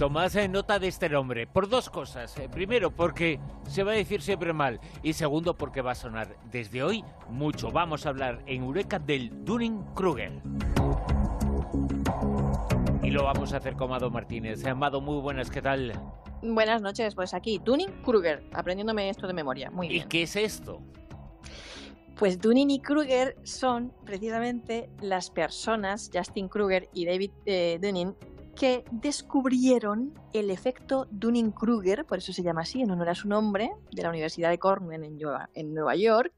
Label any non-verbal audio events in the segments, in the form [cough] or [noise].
Tomás en nota de este nombre por dos cosas. Eh, primero, porque se va a decir siempre mal. Y segundo, porque va a sonar desde hoy mucho. Vamos a hablar en Eureka del Dunning-Kruger. Y lo vamos a hacer con Amado Martínez. Amado, muy buenas, ¿qué tal? Buenas noches, pues aquí, Dunning-Kruger, aprendiéndome esto de memoria. Muy bien. ¿Y qué es esto? Pues Dunning y Kruger son precisamente las personas, Justin Kruger y David eh, Dunning, que descubrieron el efecto Dunning-Kruger, por eso se llama así, en honor a su nombre, de la Universidad de Cornell en Nueva, York,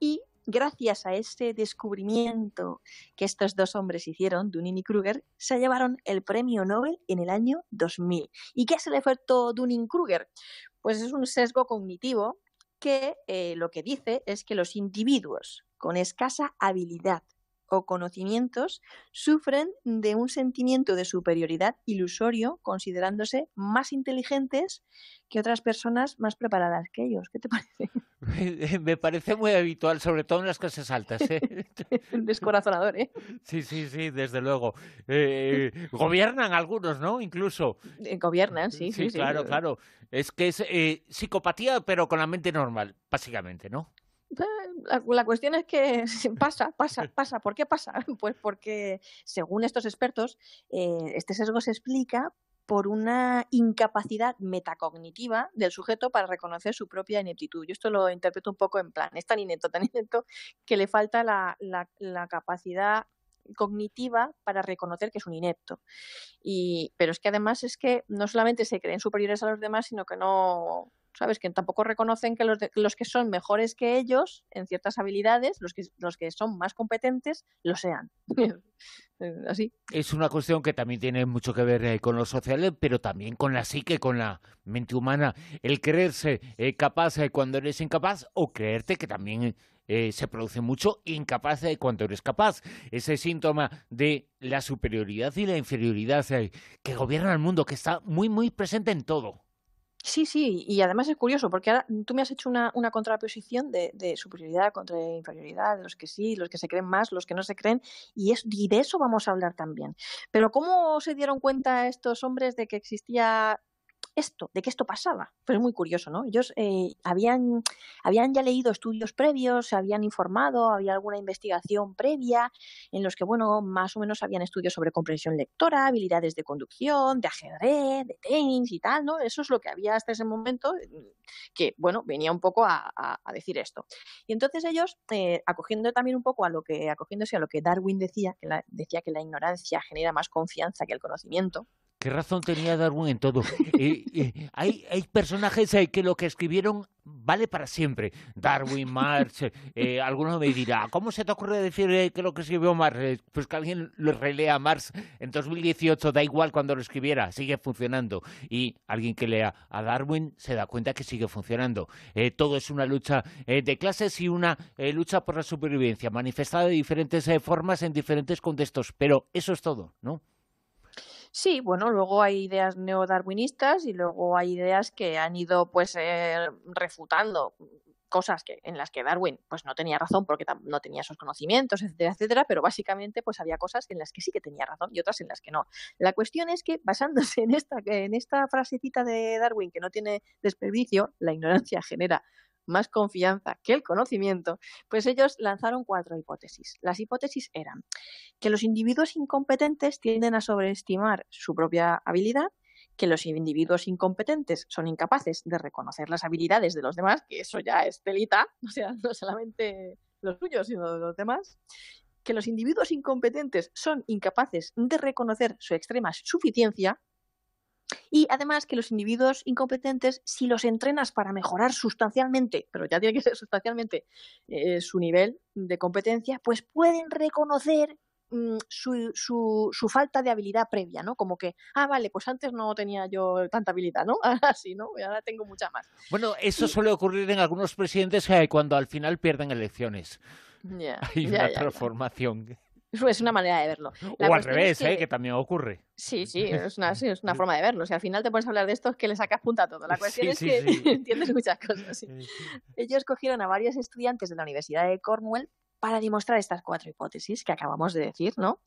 y gracias a ese descubrimiento que estos dos hombres hicieron, Dunning y Kruger, se llevaron el premio Nobel en el año 2000. ¿Y qué es el efecto Dunning-Kruger? Pues es un sesgo cognitivo que eh, lo que dice es que los individuos con escasa habilidad o conocimientos sufren de un sentimiento de superioridad ilusorio, considerándose más inteligentes que otras personas más preparadas que ellos. ¿Qué te [laughs] parece? [laughs] Me parece muy habitual, sobre todo en las clases altas. ¿eh? [laughs] Descorazonador, ¿eh? Sí, sí, sí, desde luego. Eh, gobiernan algunos, ¿no? Incluso. Eh, gobiernan, sí, sí. Sí, claro, claro. Es que es eh, psicopatía, pero con la mente normal, básicamente, ¿no? La, cuestión es que [laughs] pasa, pasa, [laughs] pasa. ¿Por qué pasa? [laughs] Pues porque, según estos expertos, eh, este sesgo se explica por una incapacidad metacognitiva del sujeto para reconocer su propia ineptitud. Yo esto lo interpreto un poco en plan, es tan inepto, tan inepto, que le falta la, la, capacidad cognitiva para reconocer que es un inepto. Y, pero es que además es que no solamente se creen superiores a los demás, sino que no, ¿sabes? Que tampoco reconocen que los, los que son mejores que ellos en ciertas habilidades, los que, los que son más competentes, lo sean. [laughs] Así. Es una cuestión que también tiene mucho que ver eh, con lo social, pero también con la psique, con la mente humana. El creerse eh, capaz eh, cuando eres incapaz o creerte que también se produce mucho incapaz cuando eres capaz. Ese síntoma de la superioridad y la inferioridad que gobierna el mundo, que está muy, muy presente en todo. Sí, sí, y además es curioso porque ahora tú me has hecho una, contraposición de, de, superioridad contra inferioridad, de los que sí, los que se creen más, los que no se creen, y, y de eso vamos a hablar también. Pero ¿cómo se dieron cuenta estos hombres de que existía esto, de que esto pasaba. Fue muy curioso, ¿no? Ellos eh, habían, habían ya leído estudios previos, se habían informado, había alguna investigación previa en los que, bueno, más o menos habían estudios sobre comprensión lectora, habilidades de conducción, de ajedrez, de tenis y tal, ¿no? Eso es lo que había hasta ese momento, que, bueno, venía un poco a, decir esto. Y entonces ellos, eh, acogiendo también un poco a lo que, acogiéndose a lo que Darwin decía, que decía que la ignorancia genera más confianza que el conocimiento, ¿Qué razón tenía Darwin en todo? Eh, eh, hay, hay personajes eh, que lo que escribieron vale para siempre. Darwin, Marx, alguno me dirá, ¿cómo se te ocurre decir que lo que escribió Marx? Pues que alguien lo relea a Marx en 2018, da igual cuando lo escribiera, sigue funcionando. Y alguien que lea a Darwin se da cuenta que sigue funcionando. todo es una lucha de clases y una lucha por la supervivencia, manifestada de diferentes formas en diferentes contextos. Pero eso es todo, ¿no? Sí, bueno, luego hay ideas neodarwinistas y luego hay ideas que han ido pues eh, refutando cosas que en las que Darwin pues no tenía razón porque no tenía esos conocimientos, etcétera, etcétera, pero básicamente pues había cosas en las que sí que tenía razón y otras en las que no. La cuestión es que basándose en esta en esta frasecita de Darwin que no tiene desperdicio, la ignorancia genera más confianza que el conocimiento, pues ellos lanzaron cuatro hipótesis. Las hipótesis eran que los individuos incompetentes tienden a sobreestimar su propia habilidad, que los individuos incompetentes son incapaces de reconocer las habilidades de los demás, que eso ya es telita, [laughs] o sea, no solamente los suyos, sino de los demás, que los individuos incompetentes son incapaces de reconocer su extrema suficiencia, y además que los individuos incompetentes, si los entrenas para mejorar sustancialmente, pero ya tiene que ser sustancialmente eh, su nivel de competencia, pues pueden reconocer mm, su, su, su, falta de habilidad previa, ¿no? Como que, ah, vale, pues antes no tenía yo tanta habilidad, ¿no? [laughs] Ahora sí, ¿no? Y ahora tengo mucha más. Bueno, eso suele ocurrir en algunos presidentes eh, cuando al final pierden elecciones. [laughs] Hay una transformación. Es una manera de verlo. o al revés, que... ¿eh? que también ocurre. Sí, sí, es una, es una [laughs] forma de verlo. Si al final te pones a hablar de esto, es que le sacas punta a todo. La cuestión es que [laughs] entiendes muchas cosas. Ellos cogieron a varios estudiantes de la Universidad de Cornwall para demostrar estas cuatro hipótesis que acabamos de decir, ¿no?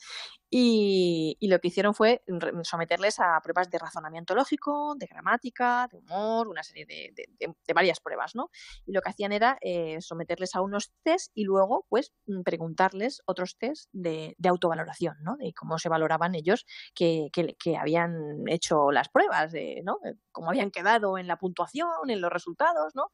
Y, lo que hicieron fue someterles a pruebas de razonamiento lógico, de gramática, de humor, una serie de, varias pruebas, ¿no? Y lo que hacían era eh, someterles a unos test y luego, pues, mm, preguntarles otros test de, autovaloración, ¿no? De cómo se valoraban ellos que, habían hecho las pruebas, de, ¿no? Cómo habían quedado en la puntuación, en los resultados, ¿no?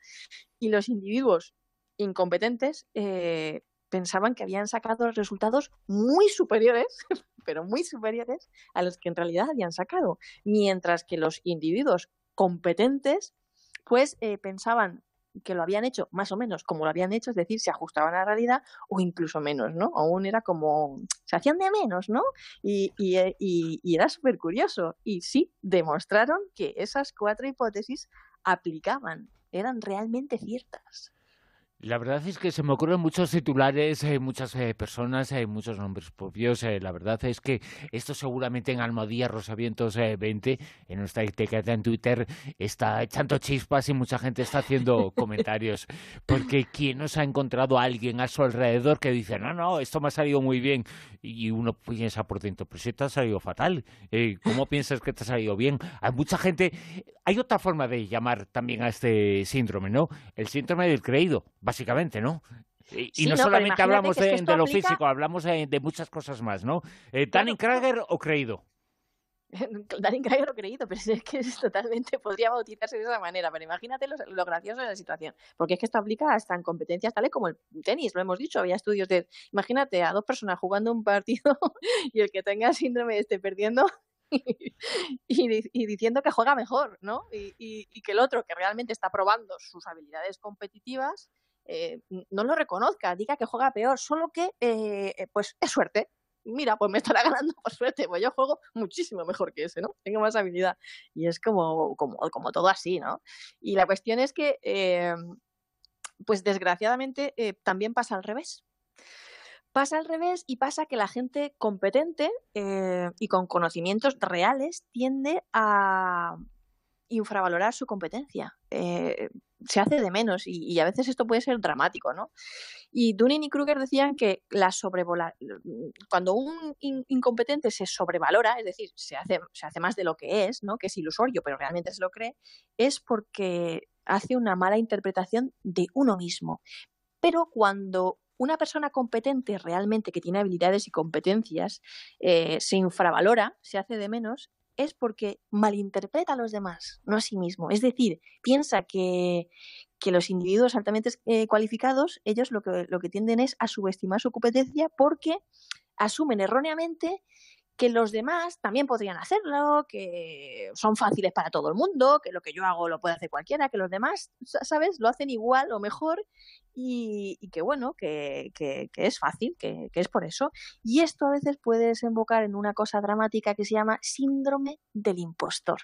Y los individuos incompetentes eh, pensaban que habían sacado resultados muy superiores, [laughs] pero muy superiores a los que en realidad habían sacado, mientras que los individuos competentes pues eh, pensaban que lo habían hecho más o menos como lo habían hecho, es decir, se ajustaban a la realidad o incluso menos, ¿no? Aún era como, se hacían de menos, ¿no? Y, y, eh, y, y era súper curioso. Y sí, demostraron que esas cuatro hipótesis aplicaban, eran realmente ciertas. La verdad es que se me ocurren muchos titulares, hay muchas eh, personas, hay muchos nombres propios. Eh, la verdad es que esto seguramente en Almadía Rosavientos 20, eh, en nuestra etiqueta en Twitter, está echando chispas y mucha gente está haciendo [laughs] comentarios. Porque ¿quién nos ha encontrado a alguien a su alrededor que dice, no, no, esto me ha salido muy bien? Y uno piensa por dentro, pero si te ha salido fatal, ¿cómo piensas que te ha salido bien? Hay mucha gente, hay otra forma de llamar también a este síndrome, ¿no? El síndrome del creído básicamente, ¿no? Y, no, solamente hablamos de, lo físico, hablamos de, muchas cosas más, ¿no? Eh, ¿Danny Krager o creído? [laughs] Danny Krager o creído, pero es que es totalmente podría bautizarse de esa manera. Pero imagínate lo, gracioso de la situación, porque es que esto aplica hasta en competencias tales como el tenis, lo hemos dicho, había estudios de, imagínate a dos personas jugando un partido [laughs] y el que tenga síndrome esté perdiendo [laughs] y, diciendo que juega mejor, ¿no? y, que el otro que realmente está probando sus habilidades competitivas eh, no lo reconozca, diga que juega peor, solo que eh, eh, pues es suerte. Mira, pues me estará [laughs] ganando por suerte, pues yo juego muchísimo mejor que ese, ¿no? Tengo más habilidad. Y es como, como, como todo así, ¿no? Y la cuestión es que, pues desgraciadamente, también pasa al revés. Pasa al revés y pasa que la gente competente y con conocimientos reales tiende a infravalorar su competencia se hace de menos y, a veces esto puede ser dramático, ¿no? Y Dunning y Kruger decían que la sobrevola cuando un incompetente se sobrevalora, es decir, se hace, se hace más de lo que es, ¿no? Que es ilusorio, pero realmente se lo cree, es porque hace una mala interpretación de uno mismo. Pero cuando una persona competente realmente que tiene habilidades y competencias eh, se infravalora, se hace de menos, es porque malinterpreta a los demás, no a sí mismo. Es decir, piensa que, los individuos altamente eh, cualificados, ellos lo que, lo que tienden es a subestimar su competencia porque asumen erróneamente que los demás también podrían hacerlo, que son fáciles para todo el mundo, que lo que yo hago lo puede hacer cualquiera, que los demás, ¿sabes?, lo hacen igual o mejor y, que bueno, que, que, es fácil, que, que, es por eso. Y esto a veces puede desembocar en una cosa dramática que se llama síndrome del impostor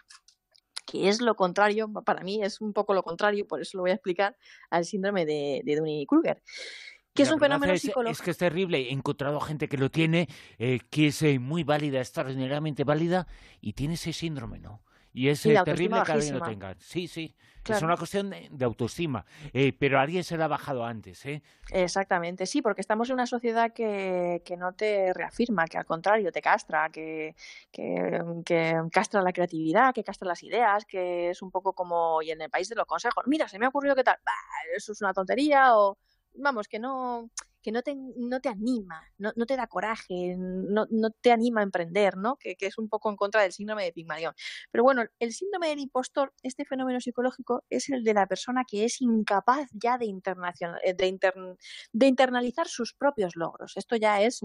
que es lo contrario, para mí es un poco lo contrario, por eso lo voy a explicar, al síndrome de, de Dunning-Kruger que es un fenómeno psicológico. Es que es terrible. He encontrado gente que lo tiene, eh, que es eh, muy válida, extraordinariamente válida, y tiene ese síndrome, ¿no? Y es eh, terrible que alguien lo tenga. Sí, sí. Es una cuestión de, autoestima. pero alguien se la ha bajado antes, ¿eh? Exactamente, sí, porque estamos en una sociedad que, que no te reafirma, que al contrario te castra, que, que, que, castra la creatividad, que castra las ideas, que es un poco como, y en el país de los consejos, mira, se me ha ocurrido que tal, eso es una tontería o vamos, que no, que no te, no te anima, no, no te da coraje, no, no, te anima a emprender, ¿no? Que, que, es un poco en contra del síndrome de Pigmalión. Pero bueno, el síndrome del impostor, este fenómeno psicológico, es el de la persona que es incapaz ya de, eh, de, de internalizar sus propios logros. Esto ya es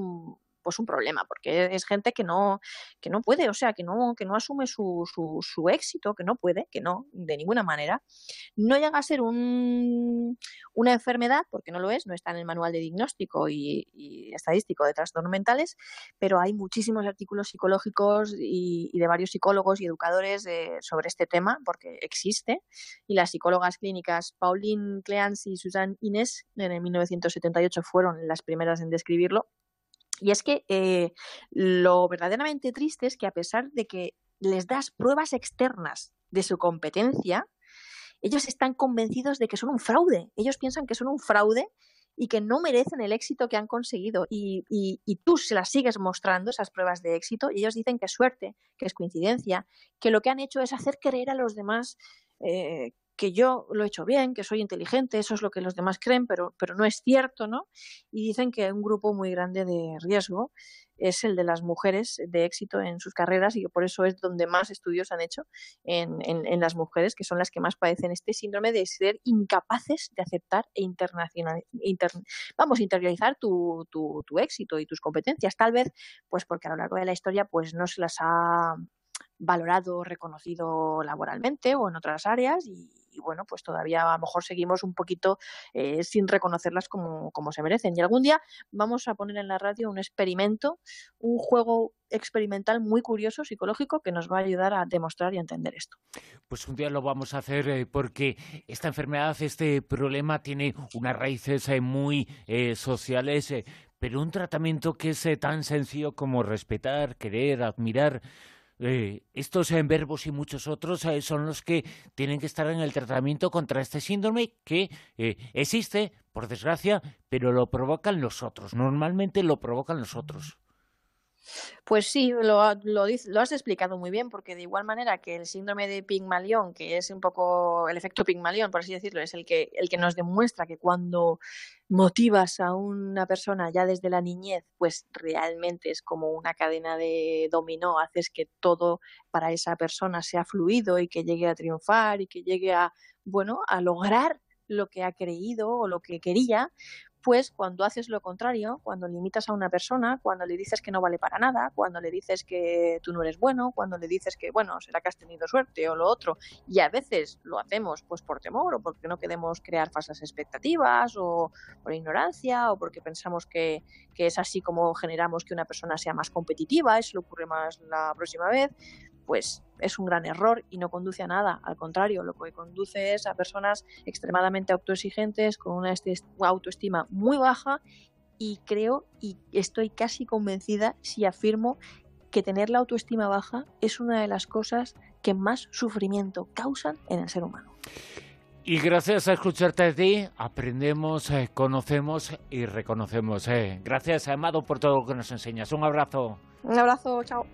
pues un problema, porque es gente que no, que no puede, o sea, que no, que no asume su, su, éxito, que no puede, que no, de ninguna manera. No llega a ser un, una enfermedad, porque no lo es, no está en el manual de diagnóstico y, estadístico de trastornos mentales, pero hay muchísimos artículos psicológicos y, de varios psicólogos y educadores sobre este tema, porque existe, y las psicólogas clínicas Pauline Cleance y Susan Inés en el 1978 fueron las primeras en describirlo y es que eh, lo verdaderamente triste es que a pesar de que les das pruebas externas de su competencia, ellos están convencidos de que son un fraude. Ellos piensan que son un fraude y que no merecen el éxito que han conseguido y, y, tú se las sigues mostrando, esas pruebas de éxito, y ellos dicen que es suerte, que es coincidencia, que lo que han hecho es hacer creer a los demás eh, que yo lo he hecho bien, que soy inteligente, eso es lo que los demás creen, pero, pero no es cierto, ¿no? Y dicen que un grupo muy grande de riesgo es el de las mujeres de éxito en sus carreras y que por eso es donde más estudios han hecho en, en, las mujeres, que son las que más padecen este síndrome de ser incapaces de aceptar e internacional, vamos, interiorizar tu, tu, tu éxito y tus competencias. Tal vez, pues porque a lo largo de la historia, pues no se las ha valorado, reconocido laboralmente o en otras áreas y, bueno, pues todavía a lo mejor seguimos un poquito eh, sin reconocerlas como, como, se merecen. Y algún día vamos a poner en la radio un experimento, un juego experimental muy curioso, psicológico, que nos va a ayudar a demostrar y a entender esto. Pues un día lo vamos a hacer eh, porque esta enfermedad, este problema tiene unas raíces eh, muy sociales, pero un tratamiento que es tan sencillo como respetar, querer, admirar, eh, estos en verbos y muchos otros eh, son los que tienen que estar en el tratamiento contra este síndrome que eh, existe, por desgracia, pero lo provocan los otros. Normalmente lo provocan los otros. Pues sí, lo, lo, lo, has explicado muy bien, porque de igual manera que el síndrome de Pigmalión, que es un poco el efecto Pigmalión, por así decirlo, es el que, el que nos demuestra que cuando motivas a una persona ya desde la niñez, pues realmente es como una cadena de dominó, haces que todo para esa persona sea fluido y que llegue a triunfar y que llegue a, bueno, a lograr lo que ha creído o lo que quería, pues cuando haces lo contrario, cuando limitas a una persona, cuando le dices que no vale para nada, cuando le dices que tú no eres bueno, cuando le dices que, bueno, será que has tenido suerte o lo otro, y a veces lo hacemos pues por temor o porque no queremos crear falsas expectativas o por ignorancia o porque pensamos que, que es así como generamos que una persona sea más competitiva, eso le ocurre más la próxima vez, pues es un gran error y no conduce a nada. Al contrario, lo que conduce es a personas extremadamente autoexigentes, con una autoestima muy baja y creo y estoy casi convencida si afirmo que tener la autoestima baja es una de las cosas que más sufrimiento causan en el ser humano. Y gracias a escucharte a ti, aprendemos, eh, conocemos y reconocemos. Eh. Gracias, Amado, por todo lo que nos enseñas. Un abrazo. Un abrazo, chao.